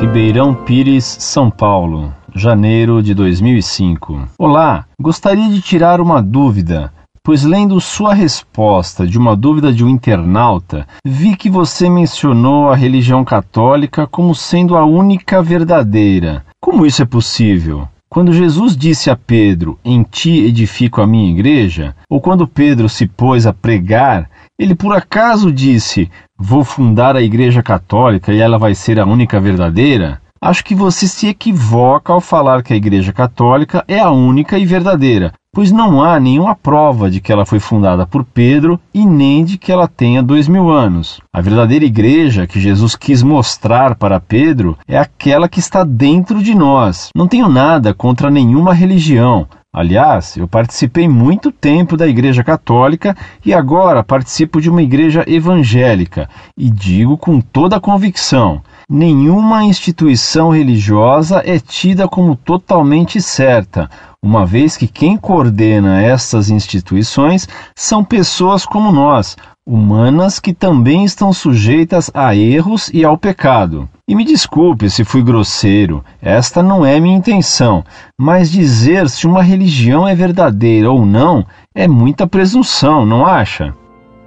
Ribeirão Pires, São Paulo, janeiro de 2005. Olá, gostaria de tirar uma dúvida, pois lendo sua resposta de uma dúvida de um internauta, vi que você mencionou a religião católica como sendo a única verdadeira. Como isso é possível? Quando Jesus disse a Pedro: Em ti edifico a minha igreja, ou quando Pedro se pôs a pregar, ele por acaso disse: Vou fundar a Igreja Católica e ela vai ser a única verdadeira? Acho que você se equivoca ao falar que a Igreja Católica é a única e verdadeira, pois não há nenhuma prova de que ela foi fundada por Pedro e nem de que ela tenha dois mil anos. A verdadeira igreja que Jesus quis mostrar para Pedro é aquela que está dentro de nós. Não tenho nada contra nenhuma religião. Aliás, eu participei muito tempo da Igreja Católica e agora participo de uma igreja evangélica e digo com toda a convicção nenhuma instituição religiosa é tida como totalmente certa, uma vez que quem coordena essas instituições são pessoas como nós, humanas que também estão sujeitas a erros e ao pecado. E me desculpe se fui grosseiro, esta não é minha intenção, mas dizer se uma religião é verdadeira ou não é muita presunção, não acha?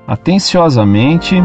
Atenciosamente.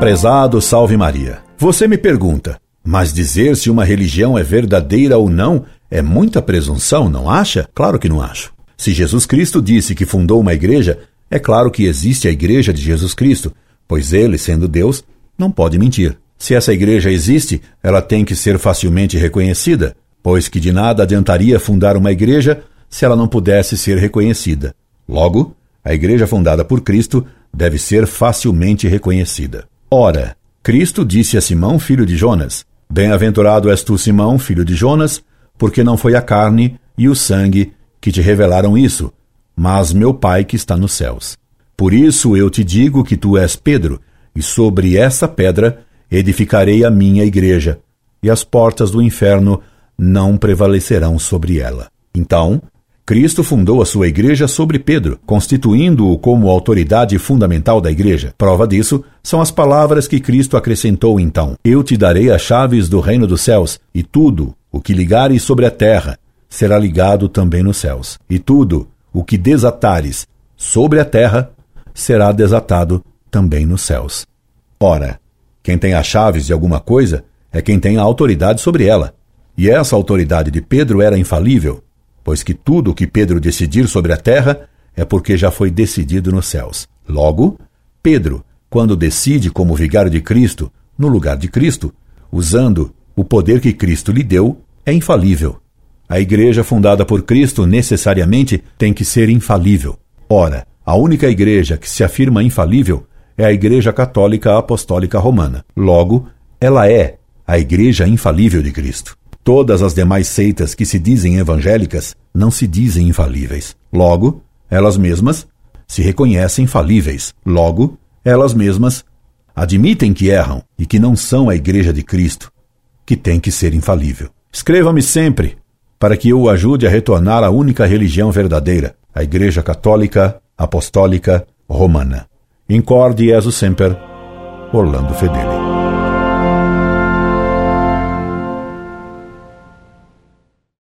Prezado Salve Maria, você me pergunta, mas dizer se uma religião é verdadeira ou não é muita presunção, não acha? Claro que não acho. Se Jesus Cristo disse que fundou uma igreja, é claro que existe a igreja de Jesus Cristo, pois ele, sendo Deus, não pode mentir. Se essa igreja existe, ela tem que ser facilmente reconhecida, pois que de nada adiantaria fundar uma igreja se ela não pudesse ser reconhecida. Logo, a igreja fundada por Cristo deve ser facilmente reconhecida. Ora, Cristo disse a Simão, filho de Jonas: Bem-aventurado és tu, Simão, filho de Jonas, porque não foi a carne e o sangue que te revelaram isso, mas meu Pai que está nos céus. Por isso eu te digo que tu és Pedro, e sobre essa pedra edificarei a minha igreja, e as portas do inferno não prevalecerão sobre ela. Então, Cristo fundou a sua igreja sobre Pedro, constituindo-o como autoridade fundamental da igreja. Prova disso são as palavras que Cristo acrescentou então: Eu te darei as chaves do reino dos céus, e tudo o que ligares sobre a terra será ligado também nos céus, e tudo o que desatares sobre a terra será desatado também nos céus. Ora, quem tem as chaves de alguma coisa é quem tem a autoridade sobre ela. E essa autoridade de Pedro era infalível pois que tudo o que Pedro decidir sobre a terra é porque já foi decidido nos céus. Logo, Pedro, quando decide como vigário de Cristo, no lugar de Cristo, usando o poder que Cristo lhe deu, é infalível. A igreja fundada por Cristo necessariamente tem que ser infalível. Ora, a única igreja que se afirma infalível é a Igreja Católica Apostólica Romana. Logo, ela é a igreja infalível de Cristo. Todas as demais seitas que se dizem evangélicas não se dizem infalíveis. Logo, elas mesmas se reconhecem falíveis. Logo, elas mesmas admitem que erram e que não são a Igreja de Cristo, que tem que ser infalível. Escreva-me sempre para que eu o ajude a retornar à única religião verdadeira, a Igreja Católica Apostólica Romana. Incorde Jesus Semper, Orlando Fedeli.